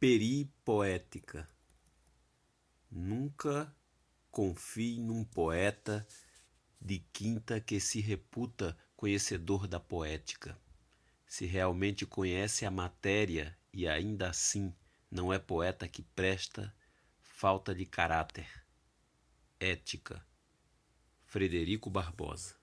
Peripoética. Nunca confie num poeta de quinta que se reputa conhecedor da poética. Se realmente conhece a matéria e ainda assim não é poeta que presta, falta de caráter. Ética. Frederico Barbosa